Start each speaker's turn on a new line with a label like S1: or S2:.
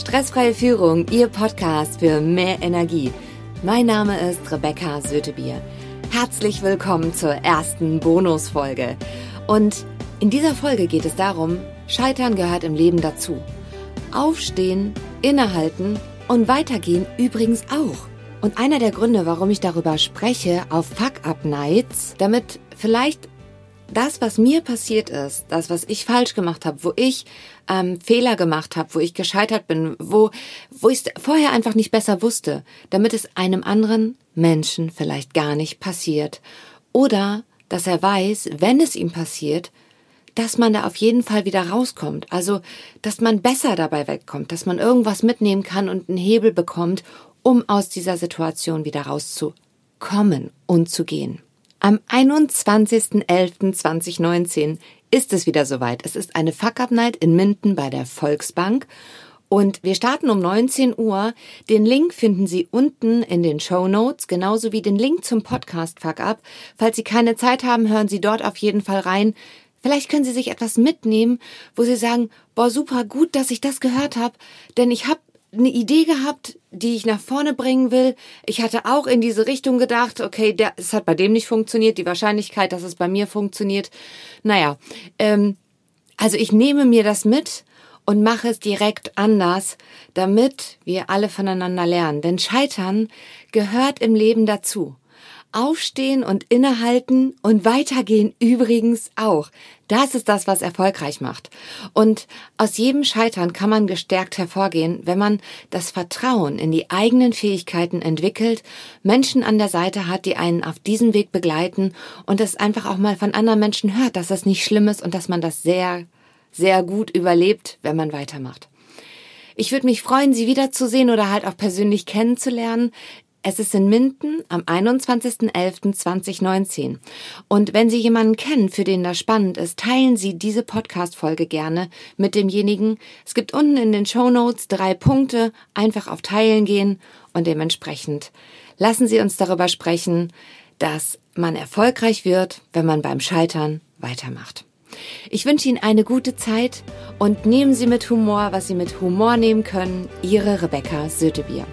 S1: Stressfreie Führung, Ihr Podcast für mehr Energie. Mein Name ist Rebecca Sötebier. Herzlich willkommen zur ersten Bonusfolge. Und in dieser Folge geht es darum, Scheitern gehört im Leben dazu. Aufstehen, innehalten und weitergehen übrigens auch. Und einer der Gründe, warum ich darüber spreche auf Fuck-Up-Nights, damit vielleicht das, was mir passiert ist, das, was ich falsch gemacht habe, wo ich ähm, Fehler gemacht habe, wo ich gescheitert bin, wo, wo ich vorher einfach nicht besser wusste, damit es einem anderen Menschen vielleicht gar nicht passiert. Oder dass er weiß, wenn es ihm passiert, dass man da auf jeden Fall wieder rauskommt. Also, dass man besser dabei wegkommt, dass man irgendwas mitnehmen kann und einen Hebel bekommt, um aus dieser Situation wieder rauszukommen und zu gehen. Am 21.11.2019 ist es wieder soweit. Es ist eine Fuck-Up-Night in Minden bei der Volksbank und wir starten um 19 Uhr. Den Link finden Sie unten in den Show Notes, genauso wie den Link zum Podcast Fuck Up. Falls Sie keine Zeit haben, hören Sie dort auf jeden Fall rein. Vielleicht können Sie sich etwas mitnehmen, wo Sie sagen, boah, super gut, dass ich das gehört habe, denn ich habe eine Idee gehabt, die ich nach vorne bringen will. Ich hatte auch in diese Richtung gedacht, okay, der, es hat bei dem nicht funktioniert, die Wahrscheinlichkeit, dass es bei mir funktioniert. Naja, ähm, also ich nehme mir das mit und mache es direkt anders, damit wir alle voneinander lernen. Denn Scheitern gehört im Leben dazu. Aufstehen und innehalten und weitergehen übrigens auch. Das ist das, was erfolgreich macht. Und aus jedem Scheitern kann man gestärkt hervorgehen, wenn man das Vertrauen in die eigenen Fähigkeiten entwickelt, Menschen an der Seite hat, die einen auf diesem Weg begleiten und es einfach auch mal von anderen Menschen hört, dass das nicht schlimm ist und dass man das sehr, sehr gut überlebt, wenn man weitermacht. Ich würde mich freuen, Sie wiederzusehen oder halt auch persönlich kennenzulernen. Es ist in Minden am 21.11.2019. Und wenn Sie jemanden kennen, für den das spannend ist, teilen Sie diese Podcast-Folge gerne mit demjenigen. Es gibt unten in den Show Notes drei Punkte. Einfach auf Teilen gehen und dementsprechend lassen Sie uns darüber sprechen, dass man erfolgreich wird, wenn man beim Scheitern weitermacht. Ich wünsche Ihnen eine gute Zeit und nehmen Sie mit Humor, was Sie mit Humor nehmen können. Ihre Rebecca Sötebier.